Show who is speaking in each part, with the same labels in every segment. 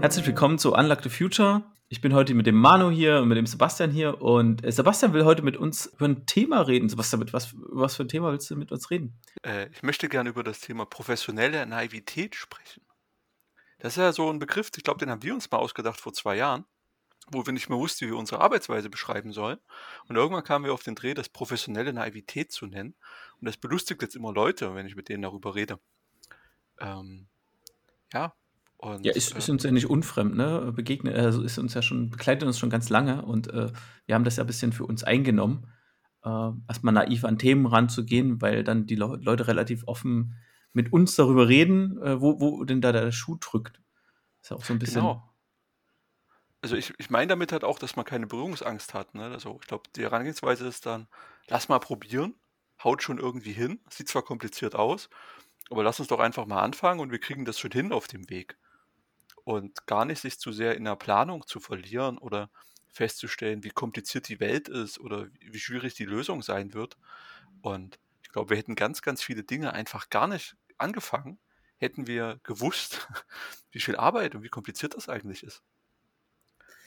Speaker 1: Herzlich willkommen zu Unlock the Future. Ich bin heute mit dem Manu hier und mit dem Sebastian hier und äh, Sebastian will heute mit uns über ein Thema reden. Sebastian, mit was, was für ein Thema willst du mit uns reden?
Speaker 2: Äh, ich möchte gerne über das Thema professionelle Naivität sprechen. Das ist ja so ein Begriff, ich glaube, den haben wir uns mal ausgedacht vor zwei Jahren, wo wir nicht mehr wussten, wie wir unsere Arbeitsweise beschreiben sollen. Und irgendwann kamen wir auf den Dreh, das professionelle Naivität zu nennen. Und das belustigt jetzt immer Leute, wenn ich mit denen darüber rede. Ähm, ja,
Speaker 1: und, ja, ist, ist, uns ja nicht unfremd, ne? Begegnet, also ist uns ja schon, begleitet uns schon ganz lange und äh, wir haben das ja ein bisschen für uns eingenommen, äh, erstmal naiv an Themen ranzugehen, weil dann die Le Leute relativ offen mit uns darüber reden, äh, wo, wo denn da der Schuh drückt.
Speaker 2: Ist ja auch so ein bisschen. Genau. Also ich, ich meine damit halt auch, dass man keine Berührungsangst hat. Ne? Also ich glaube, die Herangehensweise ist dann, lass mal probieren, haut schon irgendwie hin, sieht zwar kompliziert aus, aber lass uns doch einfach mal anfangen und wir kriegen das schon hin auf dem Weg und gar nicht sich zu sehr in der Planung zu verlieren oder festzustellen, wie kompliziert die Welt ist oder wie schwierig die Lösung sein wird. Und ich glaube, wir hätten ganz, ganz viele Dinge einfach gar nicht angefangen, hätten wir gewusst, wie viel Arbeit und wie kompliziert das eigentlich ist.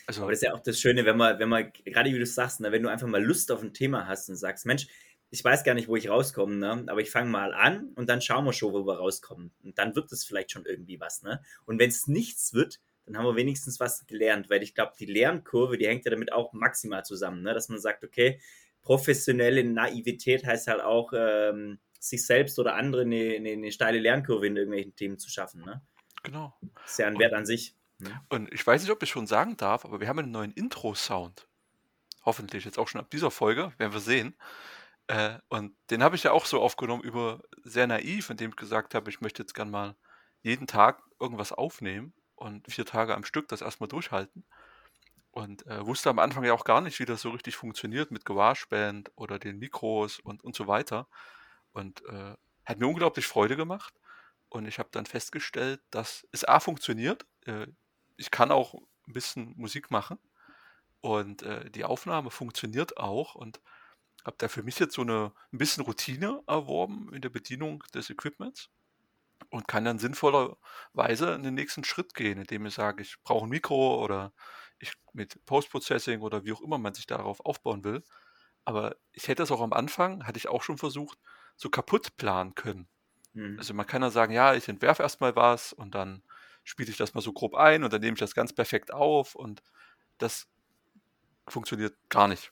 Speaker 3: Also, Aber das ist ja auch das Schöne, wenn man, wenn man, gerade wie du sagst, ne, wenn du einfach mal Lust auf ein Thema hast und sagst, Mensch, ich weiß gar nicht, wo ich rauskomme, ne? aber ich fange mal an und dann schauen wir schon, wo wir rauskommen. Und dann wird es vielleicht schon irgendwie was. Ne? Und wenn es nichts wird, dann haben wir wenigstens was gelernt, weil ich glaube, die Lernkurve, die hängt ja damit auch maximal zusammen, ne? dass man sagt, okay, professionelle Naivität heißt halt auch, ähm, sich selbst oder andere eine, eine, eine, steile Lernkurve in irgendwelchen Themen zu schaffen. Ne?
Speaker 2: Genau.
Speaker 3: Das ist ja ein Wert an sich.
Speaker 2: Ne? Und ich weiß nicht, ob ich schon sagen darf, aber wir haben einen neuen Intro-Sound. Hoffentlich jetzt auch schon ab dieser Folge, werden wir sehen. Äh, und den habe ich ja auch so aufgenommen über sehr naiv, indem ich gesagt habe, ich möchte jetzt gern mal jeden Tag irgendwas aufnehmen und vier Tage am Stück das erstmal durchhalten. Und äh, wusste am Anfang ja auch gar nicht, wie das so richtig funktioniert mit GarageBand oder den Mikros und, und so weiter. Und äh, hat mir unglaublich Freude gemacht. Und ich habe dann festgestellt, dass es A funktioniert. Äh, ich kann auch ein bisschen Musik machen. Und äh, die Aufnahme funktioniert auch. Und habe da für mich jetzt so eine ein bisschen Routine erworben in der Bedienung des Equipments und kann dann sinnvollerweise in den nächsten Schritt gehen, indem ich sage, ich brauche ein Mikro oder ich mit Post-Processing oder wie auch immer man sich darauf aufbauen will. Aber ich hätte es auch am Anfang, hatte ich auch schon versucht, so kaputt planen können. Mhm. Also man kann ja sagen, ja, ich entwerfe erstmal was und dann spiele ich das mal so grob ein und dann nehme ich das ganz perfekt auf und das funktioniert gar nicht.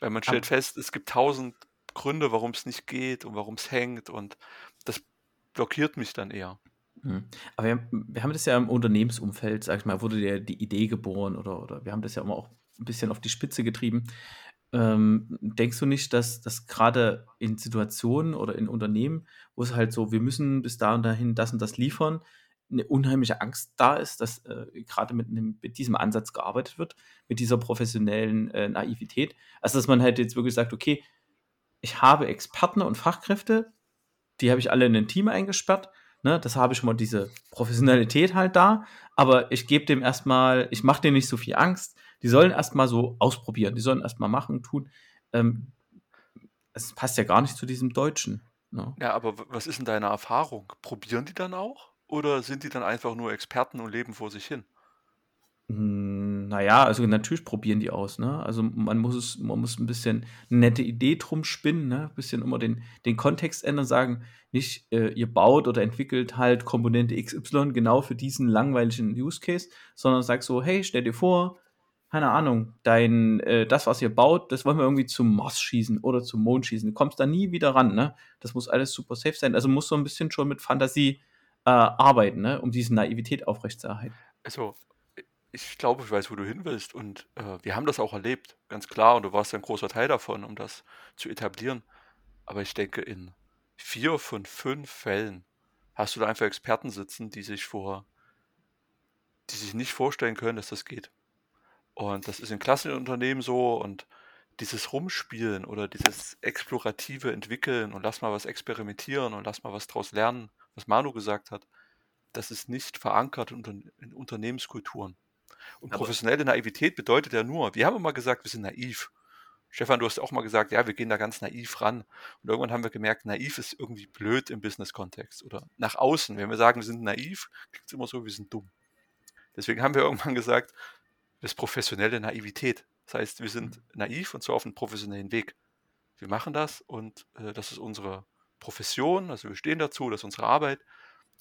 Speaker 2: Weil man stellt fest, es gibt tausend Gründe, warum es nicht geht und warum es hängt und das blockiert mich dann eher.
Speaker 1: Mhm. Aber wir, wir, haben das ja im Unternehmensumfeld, sag ich mal, wurde ja die Idee geboren oder, oder wir haben das ja immer auch ein bisschen auf die Spitze getrieben. Ähm, denkst du nicht, dass, dass gerade in Situationen oder in Unternehmen, wo es halt so, wir müssen bis da und dahin das und das liefern, eine unheimliche Angst da ist, dass äh, gerade mit, mit, diesem Ansatz gearbeitet wird, mit dieser professionellen äh, Naivität. Also, dass man halt jetzt wirklich sagt, okay, ich habe Experten und Fachkräfte, die habe ich alle in ein Team eingesperrt. Ne, das habe ich schon mal diese Professionalität halt da, aber ich gebe dem erstmal, ich mache denen nicht so viel Angst. Die sollen erstmal so ausprobieren, die sollen erstmal machen, tun. Ähm, es passt ja gar nicht zu diesem Deutschen.
Speaker 2: Ne? Ja, aber was ist denn deine Erfahrung? Probieren die dann auch? Oder sind die dann einfach nur Experten und leben vor sich hin?
Speaker 1: Hm, naja, also natürlich probieren die aus, ne? Also man muss es, man muss ein bisschen eine nette Idee drum spinnen, ne? Ein bisschen immer den, den Kontext ändern, sagen, nicht, äh, ihr baut oder entwickelt halt Komponente XY genau für diesen langweiligen Use Case, sondern sagt so, hey, stell dir vor, keine Ahnung, dein, äh, das, was ihr baut, das wollen wir irgendwie zum Mars schießen oder zum Mond schießen. Du kommst da nie wieder ran, ne? Das muss alles super safe sein. Also muss so ein bisschen schon mit Fantasie äh, arbeiten, ne? um diese Naivität aufrechtzuerhalten.
Speaker 2: Also, ich glaube, ich weiß, wo du hin willst. Und äh, wir haben das auch erlebt, ganz klar. Und du warst ein großer Teil davon, um das zu etablieren. Aber ich denke, in vier von fünf Fällen hast du da einfach Experten sitzen, die sich vor, die sich nicht vorstellen können, dass das geht. Und das ist in Klassenunternehmen so und dieses Rumspielen oder dieses explorative Entwickeln und lass mal was experimentieren und lass mal was draus lernen, was Manu gesagt hat, das ist nicht verankert in, in Unternehmenskulturen. Und Aber professionelle Naivität bedeutet ja nur, wir haben immer gesagt, wir sind naiv. Stefan, du hast auch mal gesagt, ja, wir gehen da ganz naiv ran. Und irgendwann haben wir gemerkt, naiv ist irgendwie blöd im Business-Kontext oder nach außen. Wenn wir sagen, wir sind naiv, klingt es immer so, wir sind dumm. Deswegen haben wir irgendwann gesagt, das ist professionelle Naivität. Das heißt, wir sind naiv und zwar auf einem professionellen Weg. Wir machen das und äh, das ist unsere Profession, also wir stehen dazu, das ist unsere Arbeit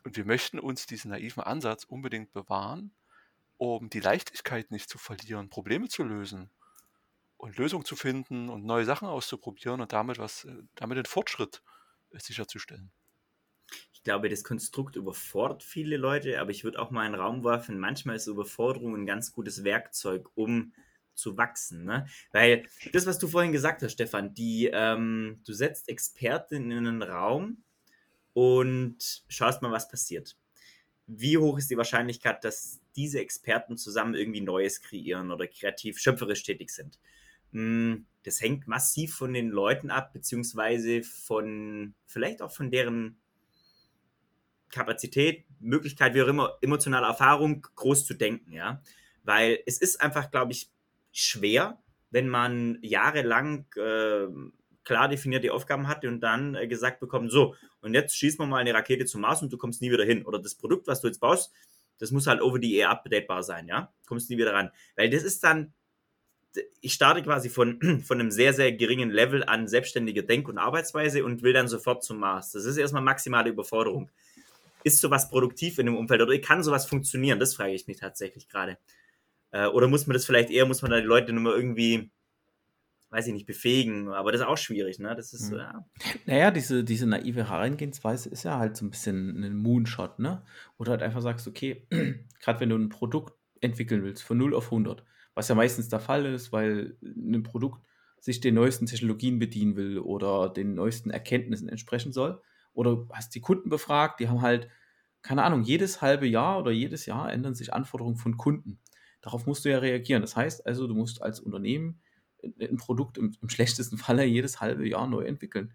Speaker 2: und wir möchten uns diesen naiven Ansatz unbedingt bewahren, um die Leichtigkeit nicht zu verlieren, Probleme zu lösen und Lösungen zu finden und neue Sachen auszuprobieren und damit was, äh, damit den Fortschritt äh, sicherzustellen.
Speaker 3: Ich glaube, das Konstrukt überfordert viele Leute, aber ich würde auch mal einen Raum werfen. Manchmal ist Überforderung ein ganz gutes Werkzeug, um zu wachsen. Ne? Weil das, was du vorhin gesagt hast, Stefan, die, ähm, du setzt Experten in einen Raum und schaust mal, was passiert. Wie hoch ist die Wahrscheinlichkeit, dass diese Experten zusammen irgendwie Neues kreieren oder kreativ, schöpferisch tätig sind? Hm, das hängt massiv von den Leuten ab, beziehungsweise von, vielleicht auch von deren Kapazität, Möglichkeit, wie auch immer, emotionale Erfahrung, groß zu denken, ja. Weil es ist einfach, glaube ich, schwer, wenn man jahrelang äh, klar definierte Aufgaben hatte und dann äh, gesagt bekommt, so, und jetzt schießen wir mal eine Rakete zum Mars und du kommst nie wieder hin. Oder das Produkt, was du jetzt baust, das muss halt over the air updatebar sein, ja. Kommst nie wieder ran. Weil das ist dann ich starte quasi von, von einem sehr, sehr geringen Level an selbstständiger Denk- und Arbeitsweise und will dann sofort zum Mars. Das ist erstmal maximale Überforderung. Ist sowas produktiv in dem Umfeld oder kann sowas funktionieren? Das frage ich mich tatsächlich gerade. Äh, oder muss man das vielleicht eher, muss man da die Leute nur mal irgendwie, weiß ich nicht, befähigen? Aber das ist auch schwierig, ne? Das ist, mhm. ja.
Speaker 1: Naja, diese, diese naive Herangehensweise ist ja halt so ein bisschen ein Moonshot, ne? Oder halt einfach sagst, okay, gerade wenn du ein Produkt entwickeln willst, von 0 auf 100, was ja meistens der Fall ist, weil ein Produkt sich den neuesten Technologien bedienen will oder den neuesten Erkenntnissen entsprechen soll. Oder hast die Kunden befragt, die haben halt, keine Ahnung, jedes halbe Jahr oder jedes Jahr ändern sich Anforderungen von Kunden. Darauf musst du ja reagieren. Das heißt also, du musst als Unternehmen ein Produkt im, im schlechtesten Falle jedes halbe Jahr neu entwickeln.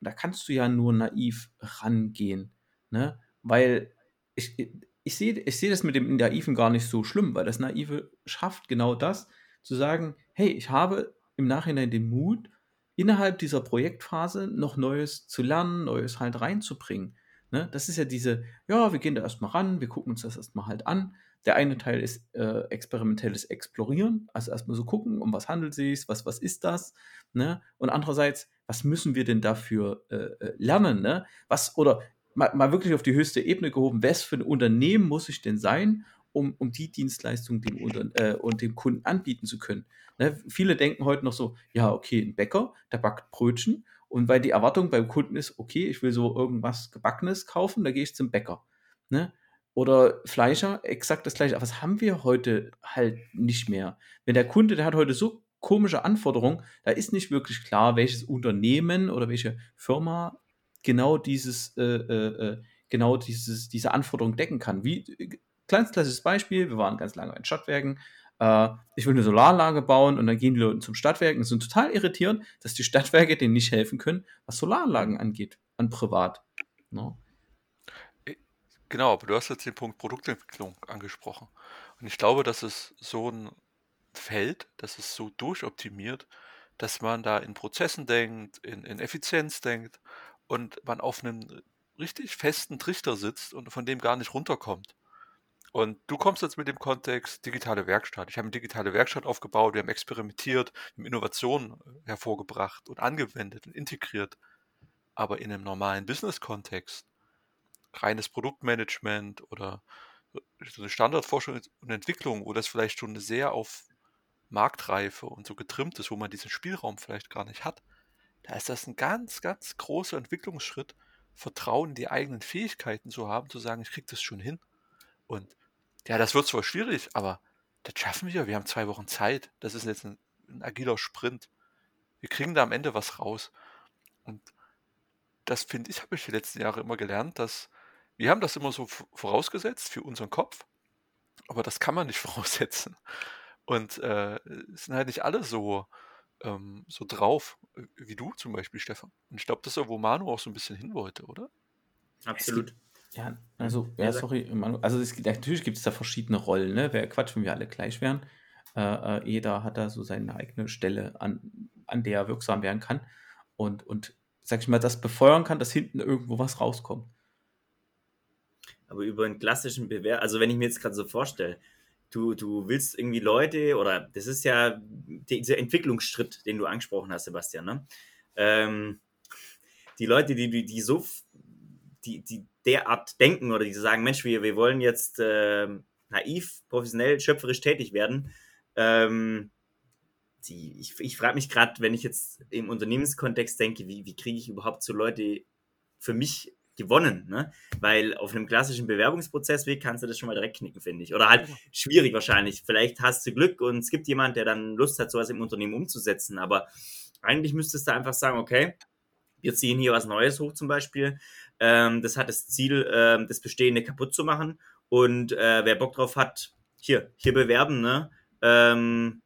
Speaker 1: Und da kannst du ja nur naiv rangehen. Ne? Weil ich, ich sehe ich seh das mit dem Naiven gar nicht so schlimm, weil das Naive schafft genau das, zu sagen, hey, ich habe im Nachhinein den Mut, innerhalb dieser Projektphase noch Neues zu lernen, Neues halt reinzubringen. Ne? Das ist ja diese, ja, wir gehen da erstmal ran, wir gucken uns das erstmal halt an. Der eine Teil ist äh, experimentelles Explorieren, also erstmal so gucken, um was handelt es sich, was, was ist das, ne? Und andererseits, was müssen wir denn dafür äh, äh lernen, ne? Was, oder mal, mal wirklich auf die höchste Ebene gehoben, was für ein Unternehmen muss ich denn sein, um, um die Dienstleistung dem, äh, und dem Kunden anbieten zu können. Ne? Viele denken heute noch so, ja, okay, ein Bäcker, der backt Brötchen und weil die Erwartung beim Kunden ist, okay, ich will so irgendwas Gebackenes kaufen, da gehe ich zum Bäcker. Ne? Oder Fleischer, exakt das gleiche. Aber das haben wir heute halt nicht mehr. Wenn der Kunde, der hat heute so komische Anforderungen, da ist nicht wirklich klar, welches Unternehmen oder welche Firma genau dieses, äh, äh, äh, genau dieses, diese Anforderung decken kann. Wie, äh, kleines klassisches Beispiel, wir waren ganz lange in Stadtwerken, äh, ich will eine Solaranlage bauen und dann gehen die Leute zum Stadtwerken und sind total irritierend, dass die Stadtwerke denen nicht helfen können, was Solaranlagen angeht, an privat. No?
Speaker 2: Ne? Genau, aber du hast jetzt den Punkt Produktentwicklung angesprochen. Und ich glaube, dass es so ein Feld, das ist so durchoptimiert, dass man da in Prozessen denkt, in, in Effizienz denkt und man auf einem richtig festen Trichter sitzt und von dem gar nicht runterkommt. Und du kommst jetzt mit dem Kontext digitale Werkstatt. Ich habe eine digitale Werkstatt aufgebaut, wir haben experimentiert, wir haben Innovationen äh, hervorgebracht und angewendet und integriert. Aber in einem normalen Business-Kontext, reines Produktmanagement oder so eine Standardforschung und Entwicklung, wo das vielleicht schon sehr auf Marktreife und so getrimmt ist, wo man diesen Spielraum vielleicht gar nicht hat, da ist das ein ganz, ganz großer Entwicklungsschritt, Vertrauen in die eigenen Fähigkeiten zu haben, zu sagen, ich kriege das schon hin. Und ja, das wird zwar schwierig, aber das schaffen wir. Wir haben zwei Wochen Zeit. Das ist jetzt ein, ein agiler Sprint. Wir kriegen da am Ende was raus. Und das finde ich, habe ich die letzten Jahre immer gelernt, dass wir haben das immer so vorausgesetzt für unseren Kopf, aber das kann man nicht voraussetzen. Und äh, es sind halt nicht alle so, ähm, so drauf, äh, wie du zum Beispiel, Stefan. Und ich glaube, das ist ja, wo Manu auch so ein bisschen hin wollte, oder?
Speaker 3: Absolut.
Speaker 1: Ja, also, ja, sorry, also es, natürlich gibt es da verschiedene Rollen, ne? Wäre Quatsch, wenn wir alle gleich wären. Äh, äh, jeder hat da so seine eigene Stelle, an, an der er wirksam werden kann und, und, sag ich mal, das befeuern kann, dass hinten irgendwo was rauskommt.
Speaker 3: Aber über einen klassischen Bewerb, also wenn ich mir jetzt gerade so vorstelle, du, du willst irgendwie Leute, oder das ist ja dieser Entwicklungsschritt, den du angesprochen hast, Sebastian, ne? Ähm, die Leute, die, die, die so, die, die derart denken oder die sagen, Mensch, wir, wir wollen jetzt äh, naiv, professionell, schöpferisch tätig werden, ähm, die, ich, ich frage mich gerade, wenn ich jetzt im Unternehmenskontext denke, wie, wie kriege ich überhaupt so Leute für mich gewonnen, ne? Weil auf einem klassischen Bewerbungsprozessweg kannst du das schon mal direkt knicken, finde ich. Oder halt schwierig wahrscheinlich. Vielleicht hast du Glück und es gibt jemand, der dann Lust hat, sowas im Unternehmen umzusetzen. Aber eigentlich müsstest du einfach sagen, okay, wir ziehen hier was Neues hoch zum Beispiel. Ähm, das hat das Ziel, ähm, das Bestehende kaputt zu machen. Und äh, wer Bock drauf hat, hier, hier bewerben, ne? Ähm,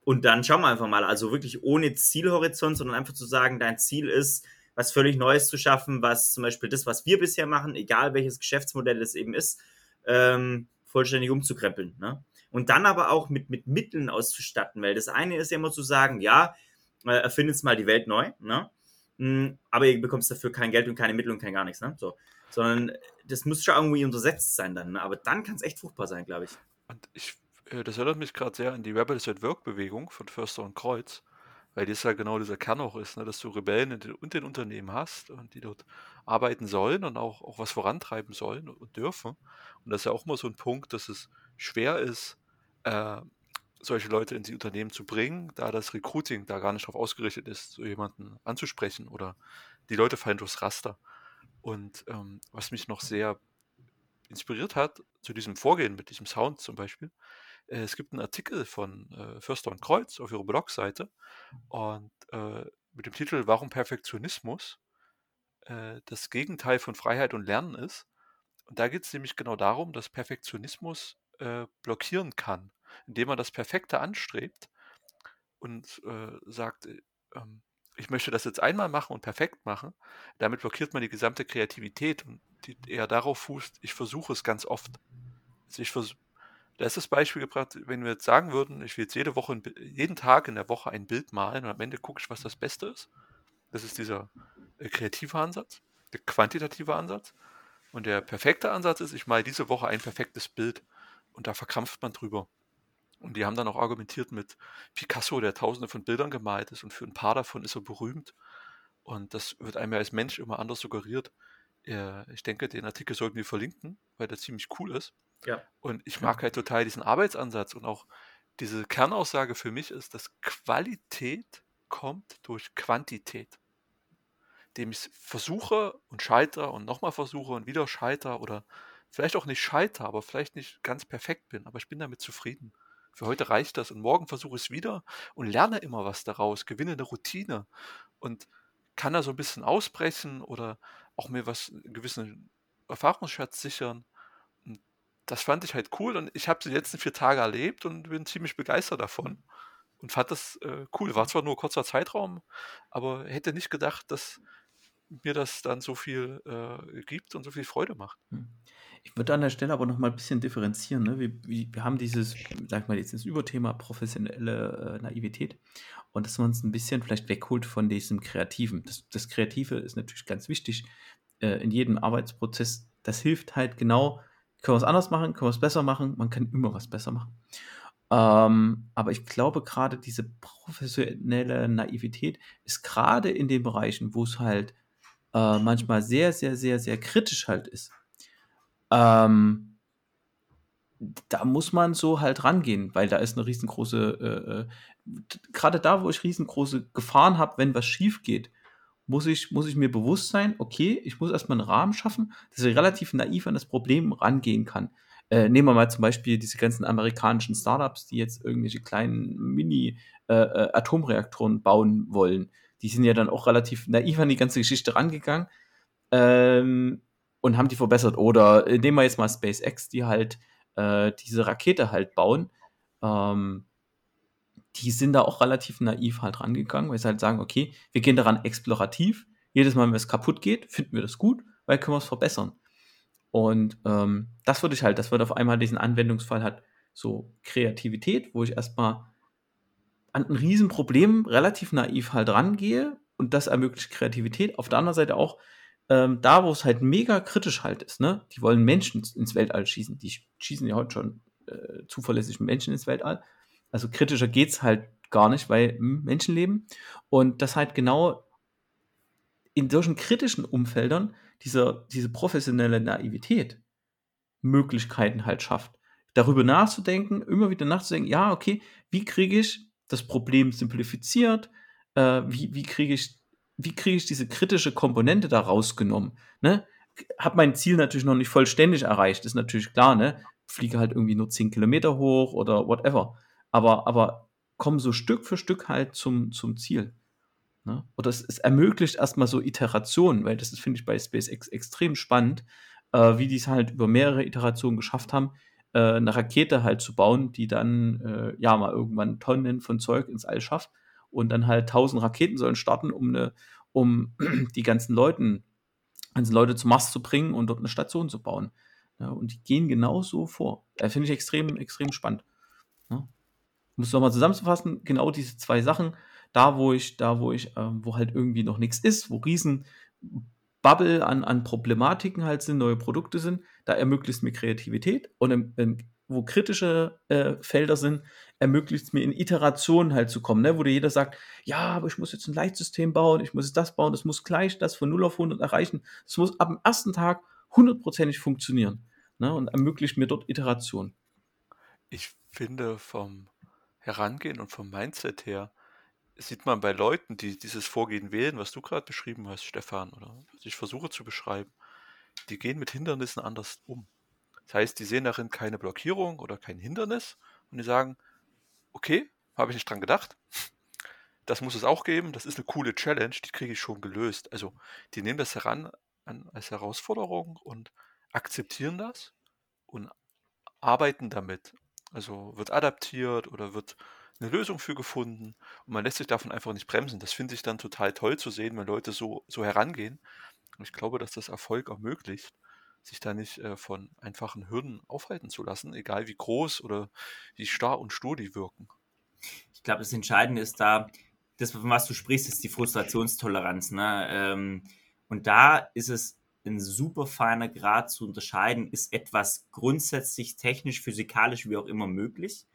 Speaker 3: und dann schauen wir einfach mal. Also wirklich ohne Zielhorizont, sondern einfach zu sagen, dein Ziel ist, was völlig Neues zu schaffen, was zum Beispiel das, was wir bisher machen, egal welches Geschäftsmodell es eben ist, ähm, vollständig umzukrempeln. Ne? Und dann aber auch mit, mit Mitteln auszustatten, weil das eine ist ja immer zu sagen, ja, äh, erfindet mal die Welt neu, ne? Mm, aber ihr bekommst dafür kein Geld und keine Mittel und kein gar nichts, ne? So. Sondern das muss schon irgendwie untersetzt sein dann, ne? aber dann kann es echt fruchtbar sein, glaube ich.
Speaker 2: Und ich, äh, das erinnert mich gerade sehr an die Rebels at Work Bewegung von Förster und Kreuz, weil das ja genau dieser Kern auch ist, ne, dass du Rebellen in den, in den Unternehmen hast und die dort arbeiten sollen und auch, auch was vorantreiben sollen und, dürfen. Und das ist ja auch immer so ein Punkt, dass es schwer ist, äh, solche Leute in die Unternehmen zu bringen, da das Recruiting da gar nicht darauf ausgerichtet ist, so jemanden anzusprechen oder die Leute fallen durchs Raster. Und ähm, was mich noch sehr inspiriert hat zu diesem Vorgehen mit diesem Sound zum Beispiel, äh, es gibt einen Artikel von äh, Förster und Kreuz auf ihrer Blogseite und äh, mit dem Titel Warum Perfektionismus äh, das Gegenteil von Freiheit und Lernen ist. Und da geht es nämlich genau darum, dass Perfektionismus äh, blockieren kann, indem man das Perfekte anstrebt und äh, sagt, ähm, ich möchte das jetzt einmal machen und perfekt machen. Damit blockiert man die gesamte Kreativität und die eher darauf fußt, ich versuche es ganz oft. Also ich versuche da ist das Beispiel gebracht, wenn wir jetzt sagen würden, ich will jetzt jede Woche, jeden Tag in der Woche ein Bild malen und am Ende gucke ich, was das Beste ist. Das ist dieser äh, kreative Ansatz, der quantitative Ansatz. Und der perfekte Ansatz ist, ich male diese Woche ein perfektes Bild und da verkrampft man drüber. Und die haben dann auch argumentiert mit Picasso, der tausende von Bildern gemalt ist und für ein paar davon ist er berühmt. Und das wird einem ja als Mensch immer anders suggeriert. Ich denke, den Artikel sollten wir verlinken, weil der ziemlich cool ist. Ja. Und ich mag halt total diesen Arbeitsansatz und auch diese Kernaussage für mich ist, dass Qualität kommt durch Quantität. Dem ich versuche und scheitere und nochmal versuche und wieder scheitere oder vielleicht auch nicht scheitere, aber vielleicht nicht ganz perfekt bin, aber ich bin damit zufrieden. Für heute reicht das und morgen versuche ich es wieder und lerne immer was daraus, gewinne eine Routine und kann da so ein bisschen ausbrechen oder auch mir was, einen gewissen Erfahrungsschatz sichern das fand ich halt cool und ich habe die letzten vier Tage erlebt und bin ziemlich begeistert davon und fand das äh, cool. War zwar nur kurzer Zeitraum, aber hätte nicht gedacht, dass mir das dann so viel äh, gibt und so viel Freude macht.
Speaker 1: Ich würde an der Stelle aber noch mal ein bisschen differenzieren. Ne? Wir, wir, haben dieses, sag mal, jetzt das Überthema professionelle äh, Naivität und dass man es ein bisschen vielleicht wegholt von diesem Kreativen. Das, das Kreative ist natürlich ganz wichtig äh, in jedem Arbeitsprozess. Das hilft halt genau, können wir es anders machen? Können wir es besser machen? Man kann immer was besser machen. Ähm, aber ich glaube, gerade diese professionelle Naivität ist gerade in den Bereichen, wo es halt äh, manchmal sehr, sehr, sehr, sehr kritisch halt ist. Ähm, da muss man so halt rangehen, weil da ist eine riesengroße, äh, äh gerade da, wo ich riesengroße Gefahren habe, wenn was schief geht, muss ich, muss ich mir bewusst sein, okay, ich muss erstmal einen Rahmen schaffen, dass ich relativ naiv an das Problem rangehen kann. Äh, nehmen wir mal zum Beispiel diese ganzen amerikanischen Startups, die jetzt irgendwelche kleinen Mini-Atomreaktoren äh, äh bauen wollen. Die sind ja dann auch relativ naiv an die ganze Geschichte rangegangen ähm, und haben die verbessert. Oder äh, nehmen wir jetzt mal SpaceX, die halt äh, diese Rakete halt bauen. Ähm, die sind da auch relativ naiv halt rangegangen, weil sie halt sagen, okay, wir gehen daran explorativ. Jedes Mal, wenn es kaputt geht, finden wir das gut, weil können wir es verbessern. Und ähm, das würde ich halt, das wird auf einmal diesen Anwendungsfall hat so Kreativität, wo ich erstmal an ein Riesenproblem relativ naiv halt rangehe und das ermöglicht Kreativität. Auf der anderen Seite auch ähm, da, wo es halt mega kritisch halt ist, ne? Die wollen Menschen ins Weltall schießen. Die schießen ja heute schon äh, zuverlässig Menschen ins Weltall. Also kritischer geht es halt gar nicht, weil hm, Menschen leben. Und das halt genau in solchen kritischen Umfeldern dieser, diese professionelle Naivität Möglichkeiten halt schafft. Darüber nachzudenken, immer wieder nachzudenken, ja, okay, wie kriege ich das Problem simplifiziert? Äh, wie wie kriege ich, wie kriege ich diese kritische Komponente da rausgenommen? Ne? Habe mein Ziel natürlich noch nicht vollständig erreicht, ist natürlich klar, ne? Fliege halt irgendwie nur 10 Kilometer hoch oder whatever. Aber, aber komme so Stück für Stück halt zum, zum Ziel. Ne? Oder es, es ermöglicht erstmal so Iterationen, weil das finde ich bei SpaceX extrem spannend, äh, wie die es halt über mehrere Iterationen geschafft haben, äh, eine Rakete halt zu bauen, die dann äh, ja mal irgendwann Tonnen von Zeug ins All schafft und dann halt tausend Raketen sollen starten, um eine, um die ganzen Leuten, ganzen Leute zum Mars zu bringen und dort eine Station zu bauen. Ja, und die gehen genauso vor. Äh, Finde ich extrem, extrem spannend. Ja. Um es nochmal zusammenzufassen, genau diese zwei Sachen, da wo ich, da wo ich, äh, wo halt irgendwie noch nichts ist, wo riesen Bubble an, an Problematiken halt sind, neue Produkte sind, da ermöglicht mir Kreativität und im, im, wo kritische äh, Felder sind, ermöglicht es mir in Iterationen halt zu kommen, ne? wo dir jeder sagt, ja, aber ich muss jetzt ein Leitsystem bauen, ich muss jetzt das bauen, das muss gleich das von 0 auf 100 erreichen, das muss ab dem ersten Tag hundertprozentig funktionieren ne? und ermöglicht mir dort Iterationen.
Speaker 2: Ich finde vom Herangehen und vom Mindset her, sieht man bei Leuten, die dieses Vorgehen wählen, was du gerade beschrieben hast, Stefan, oder was ich versuche zu beschreiben, die gehen mit Hindernissen anders um. Das heißt, die sehen darin keine Blockierung oder kein Hindernis und die sagen, okay, habe ich nicht dran gedacht. Das muss es auch geben. Das ist eine coole Challenge, die kriege ich schon gelöst. Also, die nehmen das heran an, als Herausforderung und akzeptieren das und arbeiten damit. Also wird adaptiert oder wird eine Lösung für gefunden und man lässt sich davon einfach nicht bremsen. Das finde ich dann total toll zu sehen, wenn Leute so, so herangehen. Und ich glaube, dass das Erfolg ermöglicht, sich da nicht äh, von einfachen Hürden aufhalten zu lassen, egal wie groß oder wie starr und stur die wirken.
Speaker 3: Ich glaube, das Entscheidende ist da, das, von was du sprichst, ist die Frustrationstoleranz. Ne? Ähm, und da ist es ein super feiner Grad zu unterscheiden, ist etwas grundsätzlich technisch, physikalisch, wie auch immer möglich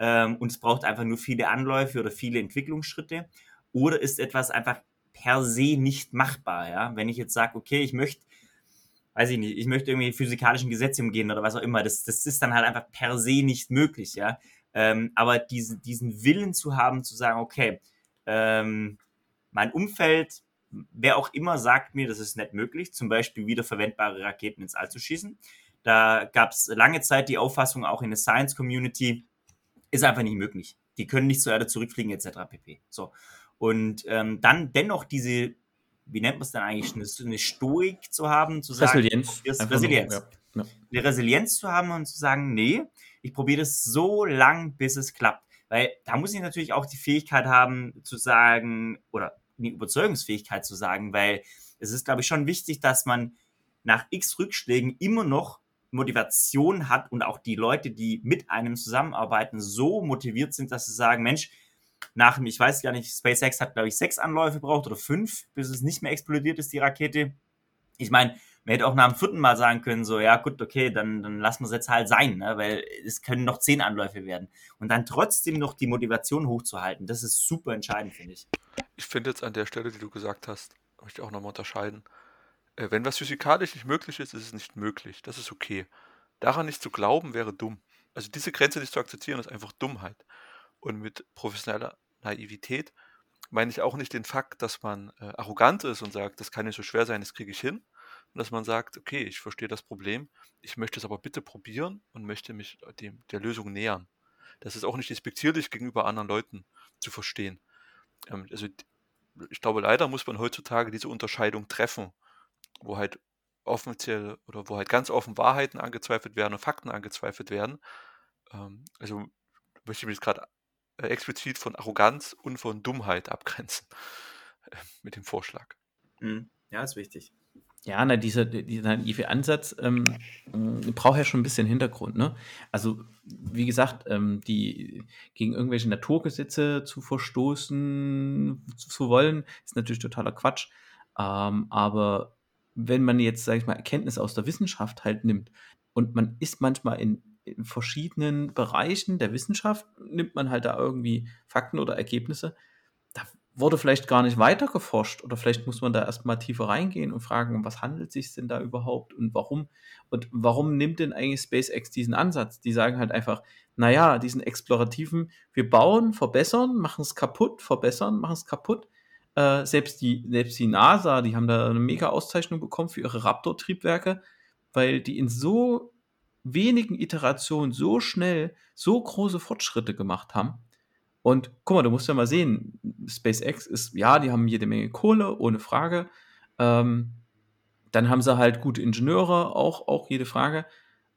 Speaker 3: ähm, und es braucht einfach nur viele Anläufe oder viele Entwicklungsschritte oder ist etwas einfach per se nicht machbar, ja? Wenn ich jetzt sage, okay, ich möchte weiß ich nicht, ich möchte irgendwie physikalischen Gesetze umgehen oder was auch immer, das, das ist dann halt einfach per se nicht möglich, ja. Ähm, aber diese, diesen Willen zu haben, zu sagen, okay, ähm, mein Umfeld, wer auch immer sagt mir, das ist nicht möglich, zum Beispiel wiederverwendbare Raketen ins All zu schießen. Da gab es lange Zeit die Auffassung auch in der Science Community, ist einfach nicht möglich. Die können nicht zur Erde zurückfliegen, etc. pp. So. Und ähm, dann dennoch diese, wie nennt man es denn eigentlich, eine, eine Stoik zu haben, zu sagen,
Speaker 1: Resilienz.
Speaker 3: Resilienz. Nur, ja. Eine Resilienz zu haben und zu sagen, nee, ich probiere das so lang, bis es klappt. Weil da muss ich natürlich auch die Fähigkeit haben, zu sagen, oder die Überzeugungsfähigkeit zu sagen, weil es ist, glaube ich, schon wichtig, dass man nach x Rückschlägen immer noch Motivation hat und auch die Leute, die mit einem zusammenarbeiten, so motiviert sind, dass sie sagen, Mensch, nach dem, ich weiß gar nicht, SpaceX hat, glaube ich, sechs Anläufe braucht oder fünf, bis es nicht mehr explodiert ist, die Rakete. Ich meine, man hätte auch nach dem vierten Mal sagen können, so, ja gut, okay, dann, dann lassen wir es jetzt halt sein, ne? weil es können noch zehn Anläufe werden. Und dann trotzdem noch die Motivation hochzuhalten, das ist super entscheidend, finde ich.
Speaker 2: Ich finde jetzt an der Stelle, die du gesagt hast, möchte ich auch nochmal unterscheiden. Äh, wenn was physikalisch nicht möglich ist, ist es nicht möglich. Das ist okay. Daran nicht zu glauben, wäre dumm. Also diese Grenze nicht zu akzeptieren, ist einfach Dummheit. Und mit professioneller Naivität meine ich auch nicht den Fakt, dass man äh, arrogant ist und sagt, das kann nicht so schwer sein, das kriege ich hin. Und dass man sagt, okay, ich verstehe das Problem, ich möchte es aber bitte probieren und möchte mich dem, der Lösung nähern. Das ist auch nicht despektierlich gegenüber anderen Leuten zu verstehen. Ähm, also ich glaube, leider muss man heutzutage diese Unterscheidung treffen wo halt offiziell oder wo halt ganz offen Wahrheiten angezweifelt werden und Fakten angezweifelt werden. Ähm, also möchte ich mich gerade äh, explizit von Arroganz und von Dummheit abgrenzen äh, mit dem Vorschlag.
Speaker 3: Mhm. Ja, ist wichtig.
Speaker 1: Ja, na, dieser, dieser naive Ansatz ähm, braucht ja schon ein bisschen Hintergrund. Ne? Also, wie gesagt, ähm, die gegen irgendwelche Naturgesetze zu verstoßen zu, zu wollen, ist natürlich totaler Quatsch. Ähm, aber wenn man jetzt, sage ich mal, Erkenntnis aus der Wissenschaft halt nimmt und man ist manchmal in, in verschiedenen Bereichen der Wissenschaft, nimmt man halt da irgendwie Fakten oder Ergebnisse, da wurde vielleicht gar nicht weiter geforscht oder vielleicht muss man da erstmal tiefer reingehen und fragen, was handelt sich denn da überhaupt und warum? Und warum nimmt denn eigentlich SpaceX diesen Ansatz? Die sagen halt einfach, naja, diesen explorativen, wir bauen, verbessern, machen es kaputt, verbessern, machen es kaputt. Äh, selbst, die, selbst die NASA, die haben da eine mega Auszeichnung bekommen für ihre Raptor-Triebwerke, weil die in so wenigen Iterationen so schnell so große Fortschritte gemacht haben und guck mal, du musst ja mal sehen, SpaceX ist, ja, die haben jede Menge Kohle, ohne Frage. Ähm, dann haben sie halt gute Ingenieure, auch, auch jede Frage.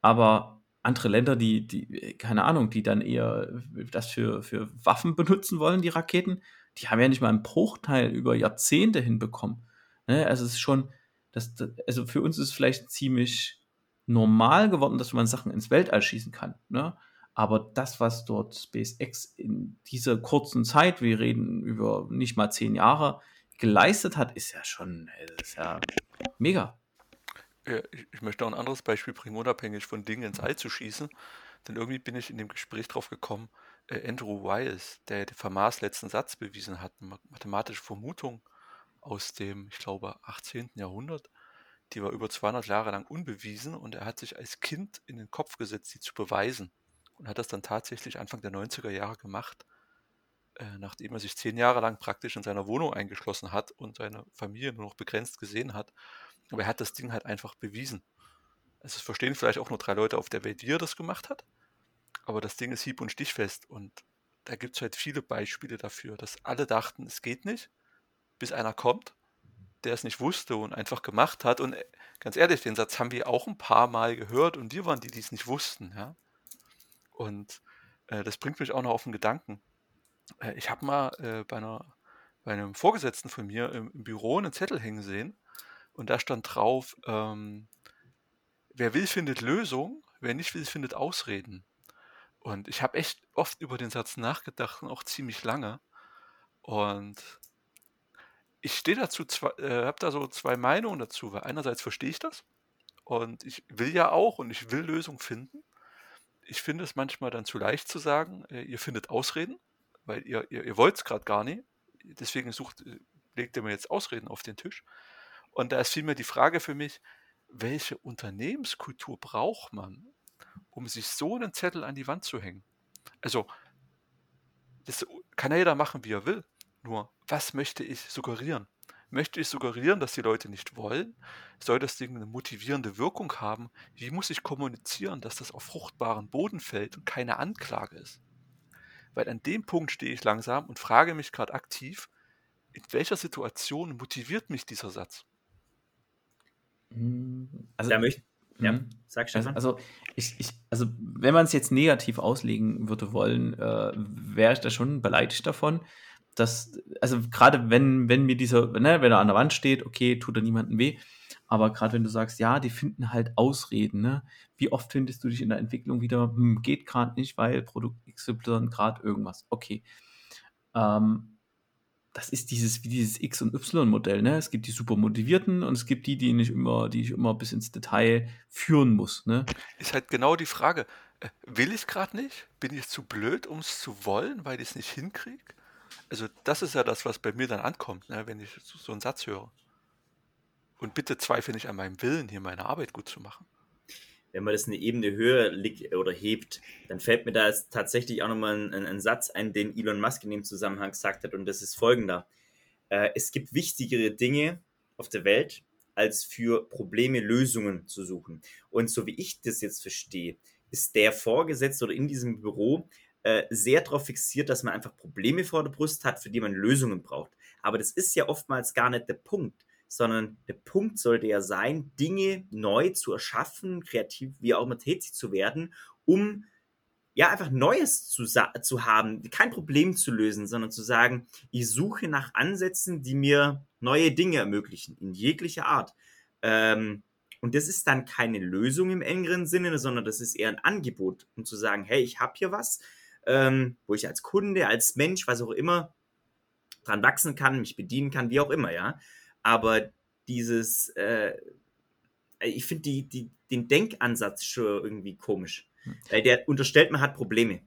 Speaker 1: Aber andere Länder, die, die, keine Ahnung, die dann eher das für, für Waffen benutzen wollen, die Raketen, die haben ja nicht mal einen Bruchteil über Jahrzehnte hinbekommen. Ne? Also es ist schon, das, also für uns ist es vielleicht ziemlich normal geworden, dass man Sachen ins Weltall schießen kann. Ne? Aber das, was dort SpaceX in dieser kurzen Zeit, wir reden über nicht mal zehn Jahre, geleistet hat, ist ja schon ist ja mega.
Speaker 2: Ja, ich möchte auch ein anderes Beispiel bringen, unabhängig von Dingen ins All zu schießen. Denn irgendwie bin ich in dem Gespräch drauf gekommen, äh, Andrew Wiles, der Fermats letzten Satz bewiesen hat, eine mathematische Vermutung aus dem, ich glaube, 18. Jahrhundert, die war über 200 Jahre lang unbewiesen und er hat sich als Kind in den Kopf gesetzt, sie zu beweisen und hat das dann tatsächlich Anfang der 90er Jahre gemacht, äh, nachdem er sich zehn Jahre lang praktisch in seiner Wohnung eingeschlossen hat und seine Familie nur noch begrenzt gesehen hat. Aber er hat das Ding halt einfach bewiesen. Also es verstehen vielleicht auch nur drei Leute auf der Welt, wie er das gemacht hat, aber das Ding ist hieb- und stichfest und da gibt es halt viele Beispiele dafür, dass alle dachten, es geht nicht, bis einer kommt, der es nicht wusste und einfach gemacht hat. Und äh, ganz ehrlich, den Satz haben wir auch ein paar Mal gehört und wir waren die, die es nicht wussten. Ja? Und äh, das bringt mich auch noch auf den Gedanken. Äh, ich habe mal äh, bei, einer, bei einem Vorgesetzten von mir im, im, Büro einen Zettel hängen sehen und da stand drauf, ähm, wer will, findet Lösung, wer nicht will, findet Ausreden. Und ich habe echt oft über den Satz nachgedacht und auch ziemlich lange. Und ich stehe dazu, äh, habe da so zwei Meinungen dazu, weil einerseits verstehe ich das und ich will ja auch und ich will Lösungen finden ich finde es manchmal dann zu leicht zu sagen, äh, ihr findet Ausreden, weil ihr, ihr, ihr wollt es gerade gar nicht. Deswegen sucht, äh, legt ihr mir jetzt Ausreden auf den Tisch. Und da ist vielmehr die Frage für mich, welche Unternehmenskultur braucht man, um sich so einen Zettel an die Wand zu hängen? Also, das kann ja jeder machen, wie er will. Nur, was möchte ich suggerieren? Möchte ich suggerieren, dass die Leute nicht wollen? Soll das Ding eine motivierende Wirkung haben? Wie muss ich kommunizieren, dass das auf fruchtbaren Boden fällt und keine Anklage ist? Weil an dem Punkt stehe ich langsam und frage mich gerade aktiv, in welcher Situation motiviert mich dieser Satz?
Speaker 1: Hm, also, da möchte, ja, hm. sag schon. Also, also, ich, ich, also, wenn man es jetzt negativ auslegen würde wollen, äh, wäre ich da schon beleidigt davon das, also gerade wenn, wenn mir dieser, ne, wenn er an der Wand steht, okay, tut er niemandem weh. Aber gerade wenn du sagst, ja, die finden halt Ausreden, ne? Wie oft findest du dich in der Entwicklung wieder, hm, geht gerade nicht, weil Produkt XY gerade irgendwas. Okay. Ähm, das ist dieses, wie dieses X- und Y-Modell, ne? Es gibt die super motivierten und es gibt die, die nicht immer, die ich immer bis ins Detail führen muss, ne?
Speaker 2: Ist halt genau die Frage. Äh, will ich gerade nicht? Bin ich zu blöd, um es zu wollen, weil ich es nicht hinkriege? Also das ist ja das, was bei mir dann ankommt, ne, wenn ich so, so einen Satz höre. Und bitte zweifle nicht an meinem Willen, hier meine Arbeit gut zu machen.
Speaker 3: Wenn man das eine Ebene höher liegt oder hebt, dann fällt mir da tatsächlich auch nochmal ein, ein, ein Satz ein, den Elon Musk in dem Zusammenhang gesagt hat, und das ist folgender. Äh, es gibt wichtigere Dinge auf der Welt, als für Probleme Lösungen zu suchen. Und so wie ich das jetzt verstehe, ist der Vorgesetzte oder in diesem Büro äh, sehr darauf fixiert, dass man einfach Probleme vor der Brust hat, für die man Lösungen braucht. Aber das ist ja oftmals gar nicht der Punkt, sondern der Punkt sollte ja sein, Dinge neu zu erschaffen, kreativ wie auch immer tätig zu werden, um ja einfach Neues zu, zu haben, kein Problem zu lösen, sondern zu sagen, ich suche nach Ansätzen, die mir neue Dinge ermöglichen, in jeglicher Art. Ähm, und das ist dann keine Lösung im engeren Sinne, sondern das ist eher ein Angebot, um zu sagen, hey, ich habe hier was, ähm, wo ich als Kunde, als Mensch, was auch immer, dran wachsen kann, mich bedienen kann, wie auch immer, ja. Aber dieses, äh, ich finde die, die, den Denkansatz schon irgendwie komisch. Hm. Weil der unterstellt, man hat Probleme.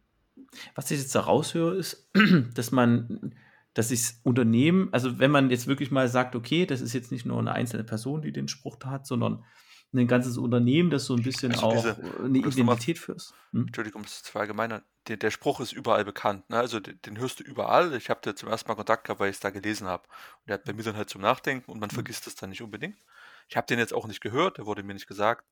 Speaker 1: Was ich jetzt da raushöre, ist, dass man, dass sich Unternehmen, also wenn man jetzt wirklich mal sagt, okay, das ist jetzt nicht nur eine einzelne Person, die den Spruch da hat, sondern ein ganzes Unternehmen, das so ein bisschen also auch diese, eine Identität führt.
Speaker 2: Hm? Entschuldigung, das ist zwar allgemeiner. Der, der, Spruch ist überall bekannt. Ne? Also den, den, hörst du überall. Ich habe da zum ersten Mal Kontakt gehabt, weil ich es da gelesen habe. Und der hat bei mir dann halt zum Nachdenken und man hm. vergisst es dann nicht unbedingt. Ich habe den jetzt auch nicht gehört, der wurde mir nicht gesagt.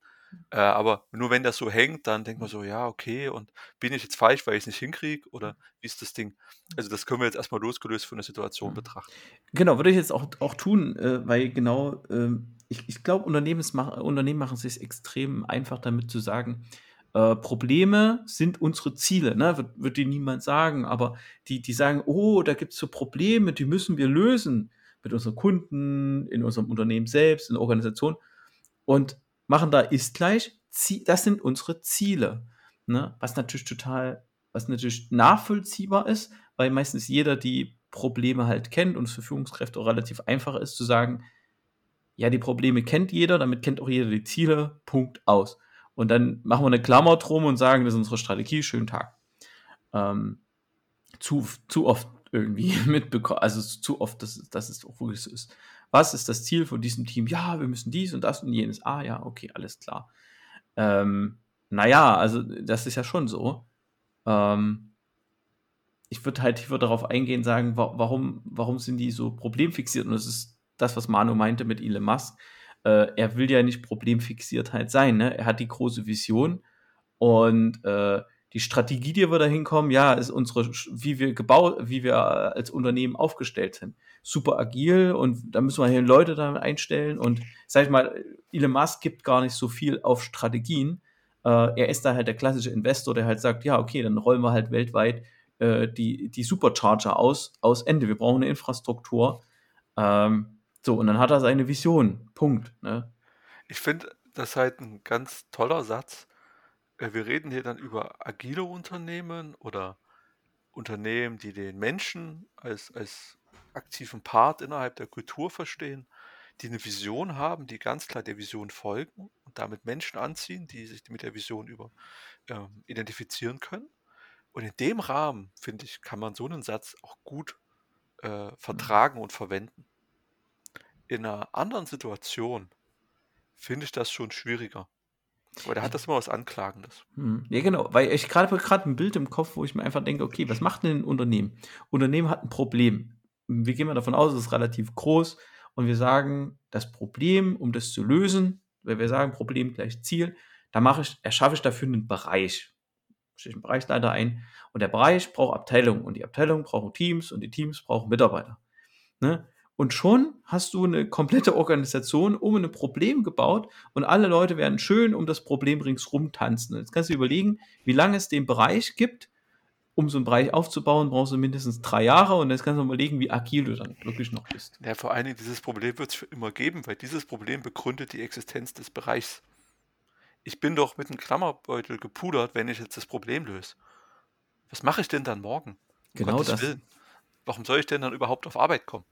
Speaker 2: Äh, aber nur wenn das so hängt, dann denkt man so, ja, okay, und bin ich jetzt falsch, weil ich es nicht hinkriege? Oder wie ist das Ding? Also, das können wir jetzt erstmal losgelöst von der Situation mhm. betrachten.
Speaker 1: Genau, würde ich jetzt auch, auch tun, äh, weil genau, äh, ich, ich glaube, Unternehmen machen es sich extrem einfach damit zu sagen, äh, Probleme sind unsere Ziele, ne? wird, wird dir niemand sagen, aber die, die sagen, oh, da gibt es so Probleme, die müssen wir lösen mit unseren Kunden, in unserem Unternehmen selbst, in der Organisation. Und machen da ist gleich, das sind unsere Ziele. Ne? Was natürlich total, was natürlich nachvollziehbar ist, weil meistens jeder die Probleme halt kennt und es für Führungskräfte auch relativ einfach ist zu sagen, ja, die Probleme kennt jeder, damit kennt auch jeder die Ziele, Punkt aus. Und dann machen wir eine Klammer drum und sagen, das ist unsere Strategie, schönen Tag. Ähm, zu, zu oft irgendwie mitbekommen, also zu oft, dass, dass es auch wirklich so ist was ist das Ziel von diesem Team? Ja, wir müssen dies und das und jenes. Ah, ja, okay, alles klar. Ähm, naja, also das ist ja schon so. Ähm, ich würde halt, würde darauf eingehen, sagen, warum, warum sind die so problemfixiert? Und das ist das, was Manu meinte mit Elon Musk. Äh, er will ja nicht problemfixiert halt sein. Ne? Er hat die große Vision und äh, die Strategie, die wir da hinkommen, ja, ist unsere, wie wir gebaut, wie wir als Unternehmen aufgestellt sind. Super agil und da müssen wir hier Leute da einstellen und sag ich mal, Elon Musk gibt gar nicht so viel auf Strategien. Äh, er ist da halt der klassische Investor, der halt sagt, ja, okay, dann rollen wir halt weltweit äh, die, die Supercharger aus, aus Ende. Wir brauchen eine Infrastruktur. Ähm, so, und dann hat er seine Vision. Punkt. Ne?
Speaker 2: Ich finde das halt ein ganz toller Satz, äh, wir reden hier dann über agile Unternehmen oder Unternehmen, die den Menschen als, als aktiven Part innerhalb der Kultur verstehen, die eine Vision haben, die ganz klar der Vision folgen und damit Menschen anziehen, die sich mit der Vision über ähm, identifizieren können. Und in dem Rahmen, finde ich, kann man so einen Satz auch gut äh, vertragen und verwenden. In einer anderen Situation finde ich das schon schwieriger. Aber der hat das immer was Anklagendes.
Speaker 1: Hm. Ja, genau, weil ich gerade gerade ein Bild im Kopf, wo ich mir einfach denke, okay, was macht denn ein Unternehmen? Unternehmen hat ein Problem. Wir gehen mal davon aus, es ist relativ groß und wir sagen, das Problem, um das zu lösen, weil wir sagen, Problem gleich Ziel, da mache ich, erschaffe ich dafür einen Bereich. Stelle ich einen Bereichsleiter ein und der Bereich braucht Abteilungen und die Abteilungen brauchen Teams und die Teams brauchen Mitarbeiter. Ne? Und schon hast du eine komplette Organisation um ein Problem gebaut und alle Leute werden schön um das Problem ringsrum tanzen. Jetzt kannst du überlegen, wie lange es den Bereich gibt. Um so einen Bereich aufzubauen, brauchst du mindestens drei Jahre und jetzt kannst du überlegen, wie agil du dann wirklich noch bist.
Speaker 2: Ja, vor allen Dingen, dieses Problem wird es für immer geben, weil dieses Problem begründet die Existenz des Bereichs. Ich bin doch mit einem Klammerbeutel gepudert, wenn ich jetzt das Problem löse. Was mache ich denn dann morgen?
Speaker 1: Um genau Gottes das. Willen.
Speaker 2: Warum soll ich denn dann überhaupt auf Arbeit kommen?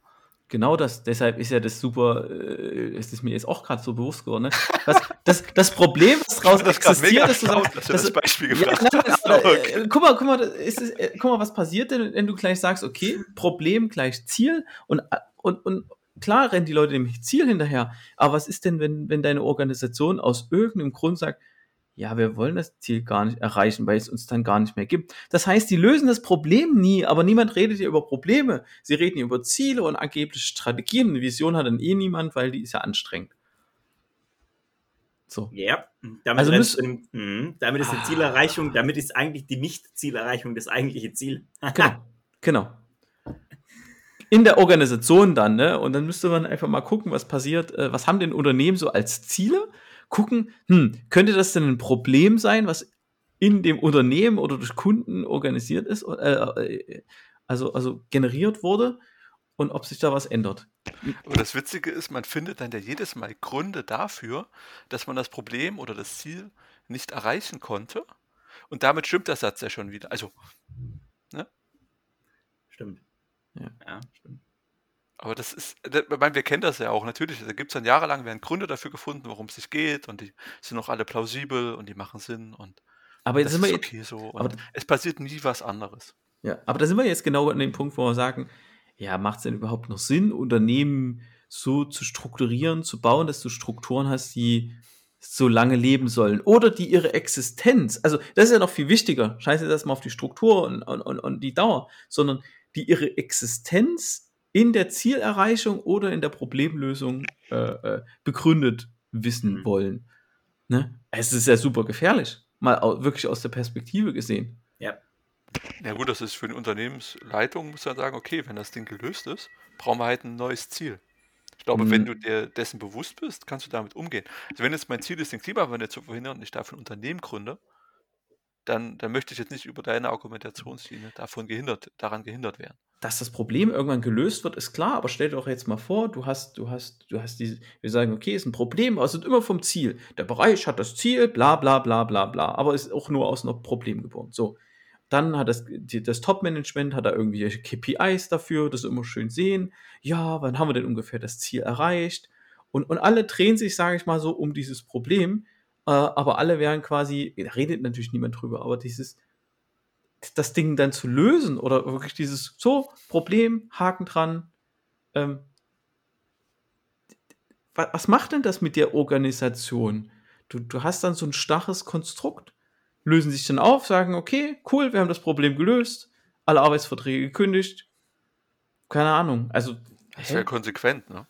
Speaker 1: Genau das, deshalb ist ja das super, äh, es ist mir jetzt auch gerade so bewusst geworden. Ne? Was, das, das Problem, was draußen existiert, ist,
Speaker 2: dass, dass du das Beispiel gebracht ja, hast.
Speaker 1: Äh, guck mal, guck mal, ist es, äh, guck mal, was passiert denn, wenn du gleich sagst, okay, Problem gleich Ziel und, und, und klar rennen die Leute dem Ziel hinterher, aber was ist denn, wenn, wenn deine Organisation aus irgendeinem Grund sagt, ja, wir wollen das Ziel gar nicht erreichen, weil es uns dann gar nicht mehr gibt. Das heißt, die lösen das Problem nie, aber niemand redet hier über Probleme. Sie reden hier über Ziele und angebliche Strategien. Eine Vision hat dann eh niemand, weil die ist ja anstrengend.
Speaker 3: So. Ja, damit, also müsst, in, mh, damit ist eine ah. Zielerreichung, damit ist eigentlich die Nicht-Zielerreichung das eigentliche Ziel.
Speaker 1: genau, genau. In der Organisation dann, ne? Und dann müsste man einfach mal gucken, was passiert. Äh, was haben denn Unternehmen so als Ziele? Gucken, hm, könnte das denn ein Problem sein, was in dem Unternehmen oder durch Kunden organisiert ist, äh, äh, also, also generiert wurde? und ob sich da was ändert.
Speaker 2: Aber das Witzige ist, man findet dann ja jedes Mal Gründe dafür, dass man das Problem oder das Ziel nicht erreichen konnte. Und damit stimmt der Satz ja schon wieder. Also, ne?
Speaker 3: Stimmt. Ja, ja stimmt.
Speaker 2: Aber das ist, ich meine, wir kennen das ja auch, natürlich. Da gibt es dann jahrelang werden Gründe dafür gefunden, worum es sich geht, und die sind auch alle plausibel und die machen Sinn und
Speaker 1: aber jetzt
Speaker 2: das
Speaker 1: sind wir
Speaker 2: okay so. Und es passiert nie was anderes.
Speaker 1: Ja, aber da sind wir jetzt genau an dem Punkt, wo wir sagen, ja, macht es denn überhaupt noch Sinn, Unternehmen so zu strukturieren, zu bauen, dass du Strukturen hast, die so lange leben sollen oder die ihre Existenz, also das ist ja noch viel wichtiger, scheiße das mal auf die Struktur und, und, und die Dauer, sondern die ihre Existenz in der Zielerreichung oder in der Problemlösung äh, äh, begründet wissen mhm. wollen. Ne? Es ist ja super gefährlich, mal wirklich aus der Perspektive gesehen.
Speaker 3: Ja.
Speaker 2: Ja gut, das ist für eine Unternehmensleitung, muss man sagen, okay, wenn das Ding gelöst ist, brauchen wir halt ein neues Ziel. Ich glaube, mhm. wenn du dir dessen bewusst bist, kannst du damit umgehen. Also wenn jetzt mein Ziel ist, den Klimawandel zu verhindern und ich dafür ein Unternehmen gründe, dann, dann möchte ich jetzt nicht über deine Argumentationslinie davon gehindert, daran gehindert werden.
Speaker 1: Dass das Problem irgendwann gelöst wird, ist klar, aber stell dir doch jetzt mal vor, du hast, du hast, du hast diese, wir sagen, okay, ist ein Problem, aber es ist immer vom Ziel. Der Bereich hat das Ziel, bla bla bla bla bla, aber ist auch nur aus einem Problem geboren. So. Dann hat das, das Top-Management hat da irgendwie KPIs dafür, das immer schön sehen. Ja, wann haben wir denn ungefähr das Ziel erreicht? Und, und alle drehen sich, sage ich mal so, um dieses Problem. Äh, aber alle wären quasi, da redet natürlich niemand drüber, aber dieses, das Ding dann zu lösen oder wirklich dieses, so, Problem, Haken dran. Ähm, was macht denn das mit der Organisation? Du, du hast dann so ein starres Konstrukt lösen sich dann auf, sagen, okay, cool, wir haben das Problem gelöst, alle Arbeitsverträge gekündigt. Keine Ahnung. Also.
Speaker 2: Das wäre konsequent, ne?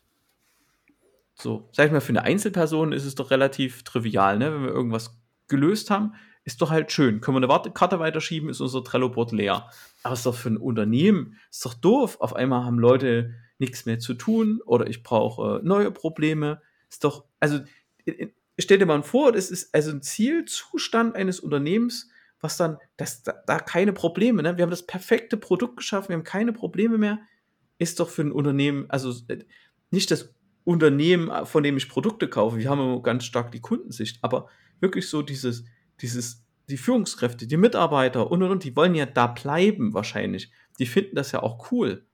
Speaker 1: So, sag ich mal, für eine Einzelperson ist es doch relativ trivial, ne? Wenn wir irgendwas gelöst haben, ist doch halt schön. Können wir eine Karte weiterschieben, ist unser Trello-Board leer. Aber ist doch für ein Unternehmen, ist doch doof. Auf einmal haben Leute nichts mehr zu tun oder ich brauche äh, neue Probleme. Ist doch, also stell dir mal vor, das ist also ein Zielzustand eines Unternehmens, was dann, das, da, da keine Probleme, ne? Wir haben das perfekte Produkt geschaffen, wir haben keine Probleme mehr. Ist doch für ein Unternehmen, also äh, nicht das Unternehmen, äh, von dem ich Produkte kaufe, wir haben immer ganz stark die Kundensicht, aber wirklich so dieses, dieses, die Führungskräfte, die Mitarbeiter und und und, die wollen ja da bleiben wahrscheinlich. Die finden das ja auch cool.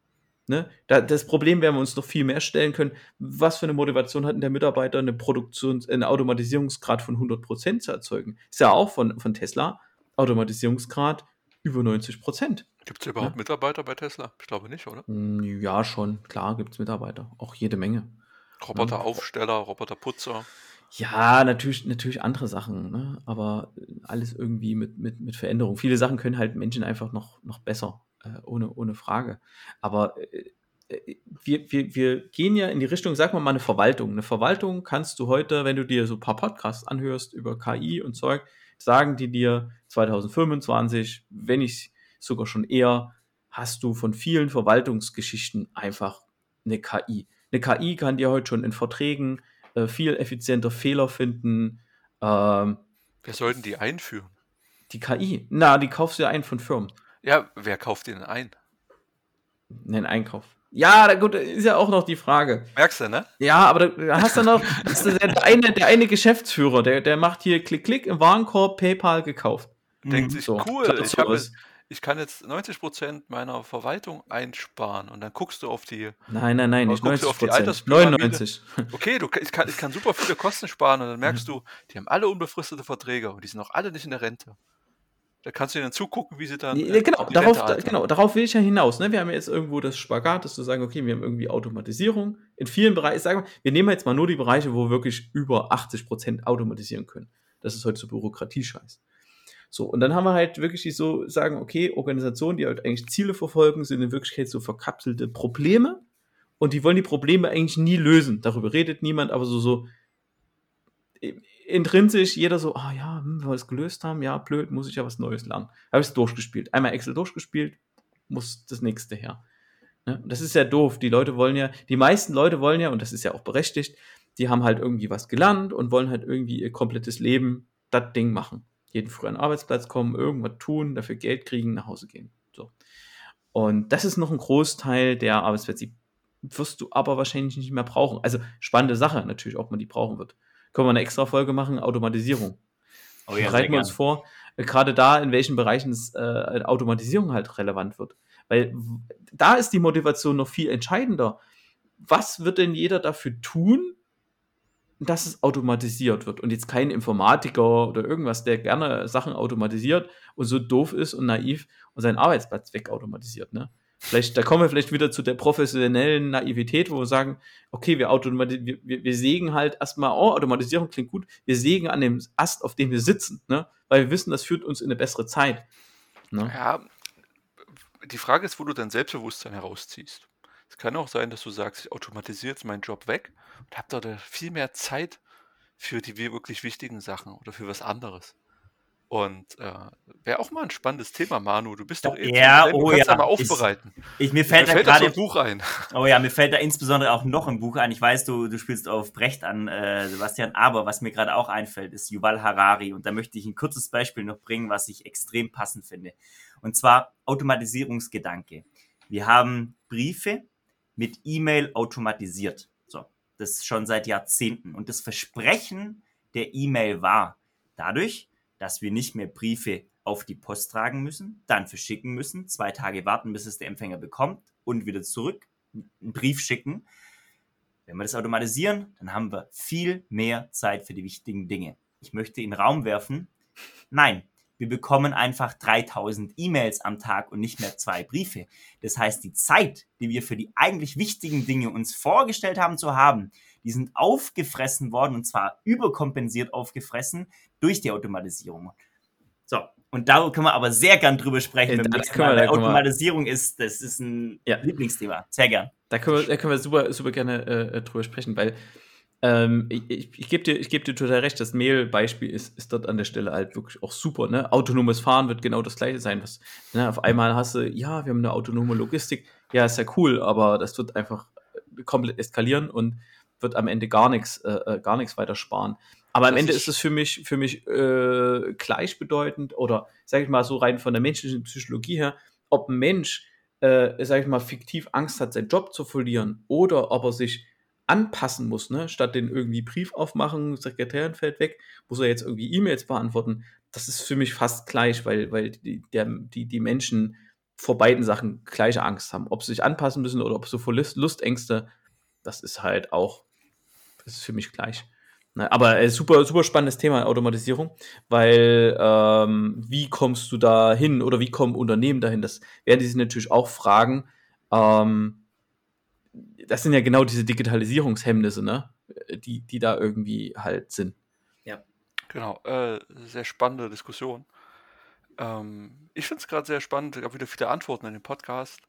Speaker 1: Ne? Da, das Problem werden wir uns noch viel mehr stellen können. Was für eine Motivation hat denn der Mitarbeiter, eine Produktion, einen Automatisierungsgrad von 100% zu erzeugen? Ist ja auch von, von Tesla Automatisierungsgrad über 90%.
Speaker 2: Gibt es überhaupt ja? Mitarbeiter bei Tesla? Ich glaube nicht, oder?
Speaker 1: Hm, ja, schon. Klar gibt es Mitarbeiter. Auch jede Menge.
Speaker 2: Roboteraufsteller, Roboterputzer.
Speaker 1: Ja, natürlich, natürlich andere Sachen, ne? aber alles irgendwie mit, mit, mit Veränderung. Viele Sachen können halt Menschen einfach noch, noch besser äh, ohne, ohne Frage. Aber äh, äh, wir, wir, wir gehen ja in die Richtung, sag mal mal, eine Verwaltung. Eine Verwaltung kannst du heute, wenn du dir so ein paar Podcasts anhörst über KI und Zeug, sagen die dir 2025, wenn nicht sogar schon eher, hast du von vielen Verwaltungsgeschichten einfach eine KI. Eine KI kann dir heute schon in Verträgen äh, viel effizienter Fehler finden. Ähm,
Speaker 2: Wer sollten die einführen?
Speaker 1: Die KI. Na, die kaufst du ja ein von Firmen.
Speaker 2: Ja, wer kauft den ein?
Speaker 1: Nen Einkauf. Ja, gut, ist ja auch noch die Frage.
Speaker 2: Merkst du, ne?
Speaker 1: Ja, aber da hast du noch der, eine, der eine Geschäftsführer, der, der macht hier Klick, Klick im Warenkorb, PayPal gekauft.
Speaker 2: Denkt mhm, sich, so, cool, ich, hab jetzt, ich kann jetzt 90% meiner Verwaltung einsparen und dann guckst du auf die.
Speaker 1: Nein, nein, nein, nicht 90%. Auf die 99.
Speaker 2: Okay, du, ich, kann, ich kann super viele Kosten sparen und dann merkst mhm. du, die haben alle unbefristete Verträge und die sind auch alle nicht in der Rente. Da kannst du dann zugucken, wie sie dann.
Speaker 1: Ja, genau, darauf, da, genau, darauf will ich ja hinaus. Ne? Wir haben jetzt irgendwo das Spagat, dass du sagen, okay, wir haben irgendwie Automatisierung in vielen Bereichen. Sagen wir, wir nehmen jetzt mal nur die Bereiche, wo wir wirklich über 80 Prozent automatisieren können. Das ist heute so Bürokratiescheiß. So, und dann haben wir halt wirklich so sagen, okay, Organisationen, die halt eigentlich Ziele verfolgen, sind in Wirklichkeit so verkapselte Probleme und die wollen die Probleme eigentlich nie lösen. Darüber redet niemand, aber so, so intrinsisch jeder so, ah ja, hm, wenn wir es gelöst haben, ja, blöd, muss ich ja was Neues lernen. Habe ich es durchgespielt. Einmal Excel durchgespielt, muss das nächste her. Ne? Das ist ja doof. Die Leute wollen ja, die meisten Leute wollen ja, und das ist ja auch berechtigt, die haben halt irgendwie was gelernt und wollen halt irgendwie ihr komplettes Leben das Ding machen. Jeden früh an den Arbeitsplatz kommen, irgendwas tun, dafür Geld kriegen, nach Hause gehen. So. Und das ist noch ein Großteil der Arbeitsplätze. Die wirst du aber wahrscheinlich nicht mehr brauchen. Also spannende Sache natürlich, ob man die brauchen wird. Können wir eine extra Folge machen, Automatisierung. Oh ja, Bereiten wir uns vor, äh, gerade da, in welchen Bereichen es, äh, Automatisierung halt relevant wird. Weil da ist die Motivation noch viel entscheidender. Was wird denn jeder dafür tun, dass es automatisiert wird und jetzt kein Informatiker oder irgendwas, der gerne Sachen automatisiert und so doof ist und naiv und seinen Arbeitsplatz wegautomatisiert, ne? Vielleicht, da kommen wir vielleicht wieder zu der professionellen Naivität, wo wir sagen, okay, wir, wir, wir, sägen halt erstmal, oh, Automatisierung klingt gut, wir sägen an dem Ast, auf dem wir sitzen, ne? weil wir wissen, das führt uns in eine bessere Zeit.
Speaker 2: Ne? Ja, die Frage ist, wo du dein Selbstbewusstsein herausziehst. Es kann auch sein, dass du sagst, ich automatisiere jetzt meinen Job weg und habe da viel mehr Zeit für die wirklich wichtigen Sachen oder für was anderes. Und äh, wäre auch mal ein spannendes Thema, Manu. Du bist doch
Speaker 3: eh ja,
Speaker 2: du
Speaker 3: oh, kannst
Speaker 2: ja. mal aufbereiten.
Speaker 3: Ich, ich, mir fällt, mir da gerade ein Buch ein. Oh ja, mir fällt da insbesondere auch noch ein Buch ein. Ich weiß, du, du spielst auf Brecht an, äh, Sebastian, aber was mir gerade auch einfällt, ist Yuval Harari. Und da möchte ich ein kurzes Beispiel noch bringen, was ich extrem passend finde. Und zwar Automatisierungsgedanke. Wir haben Briefe mit E-Mail automatisiert. So, das schon seit Jahrzehnten. Und das Versprechen der E-Mail war dadurch, dass wir nicht mehr Briefe auf die Post tragen müssen, dann verschicken müssen, zwei Tage warten, bis es der Empfänger bekommt und wieder zurück einen Brief schicken. Wenn wir das automatisieren, dann haben wir viel mehr Zeit für die wichtigen Dinge. Ich möchte in den Raum werfen, nein, wir bekommen einfach 3000 E-Mails am Tag und nicht mehr zwei Briefe. Das heißt, die Zeit, die wir für die eigentlich wichtigen Dinge uns vorgestellt haben zu haben, die sind aufgefressen worden und zwar überkompensiert aufgefressen durch die Automatisierung. So, und da können wir aber sehr gern drüber sprechen. Ja, können wir, Automatisierung ist, das ist ein ja. Lieblingsthema. Sehr gern.
Speaker 1: Da können wir, da können wir super, super gerne äh, drüber sprechen, weil ähm, ich, ich, ich gebe dir, geb dir total recht, das Mail-Beispiel ist, ist dort an der Stelle halt wirklich auch super. Ne? Autonomes Fahren wird genau das gleiche sein. Was, ne? Auf einmal hast du, ja, wir haben eine autonome Logistik. Ja, ist ja cool, aber das wird einfach komplett eskalieren und wird am Ende gar nichts äh, äh, gar nichts weiter sparen. Aber am Ende ist es für mich für mich äh, gleichbedeutend oder sage ich mal so rein von der menschlichen Psychologie her, ob ein Mensch äh, sage ich mal fiktiv Angst hat, seinen Job zu verlieren oder ob er sich anpassen muss, ne? statt den irgendwie Brief aufmachen, Sekretärin fällt weg, muss er jetzt irgendwie E-Mails beantworten. Das ist für mich fast gleich, weil, weil die, der, die, die Menschen vor beiden Sachen gleiche Angst haben. Ob sie sich anpassen müssen oder ob sie vor Lust, Lustängste, das ist halt auch das ist für mich gleich. Ne, aber äh, super, super spannendes Thema Automatisierung, weil ähm, wie kommst du da hin oder wie kommen Unternehmen dahin? Das werden die sich natürlich auch fragen. Ähm, das sind ja genau diese Digitalisierungshemmnisse, ne? die, die da irgendwie halt sind.
Speaker 2: Ja. Genau, äh, sehr spannende Diskussion. Ähm, ich finde es gerade sehr spannend, ich habe wieder viele Antworten in dem Podcast.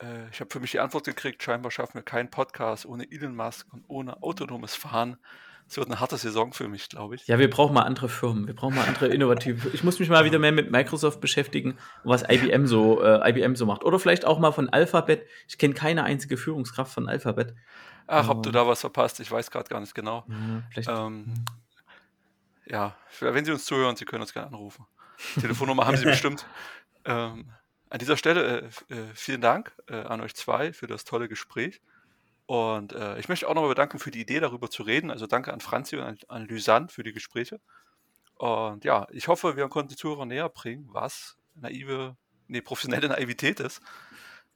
Speaker 2: Äh, ich habe für mich die Antwort gekriegt, scheinbar schaffen wir keinen Podcast ohne Elon Musk und ohne autonomes Fahren. Es wird eine harte Saison für mich, glaube ich.
Speaker 1: Ja, wir brauchen mal andere Firmen. Wir brauchen mal andere innovative. Ich muss mich mal wieder mehr mit Microsoft beschäftigen was IBM so, äh, IBM so macht. Oder vielleicht auch mal von Alphabet. Ich kenne keine einzige Führungskraft von Alphabet.
Speaker 2: Ach, ob du da was verpasst, ich weiß gerade gar nicht genau. Ja, ähm, ja, wenn Sie uns zuhören, Sie können uns gerne anrufen. Telefonnummer haben Sie bestimmt. Ähm, an dieser Stelle äh, äh, vielen Dank äh, an euch zwei für das tolle Gespräch. Und äh, ich möchte auch nochmal bedanken für die Idee, darüber zu reden. Also danke an Franzi und an, an Lysanne für die Gespräche. Und ja, ich hoffe, wir konnten die Zuhörer näher bringen, was naive, nee, professionelle Naivität ist,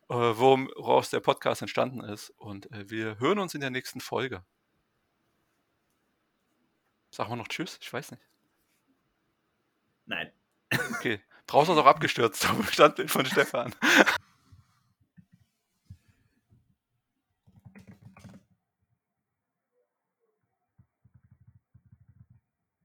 Speaker 2: äh, woraus der Podcast entstanden ist. Und äh, wir hören uns in der nächsten Folge. Sagen wir noch Tschüss? Ich weiß nicht.
Speaker 3: Nein.
Speaker 2: Okay. Draußen ist auch abgestürzt, Standbild von Stefan.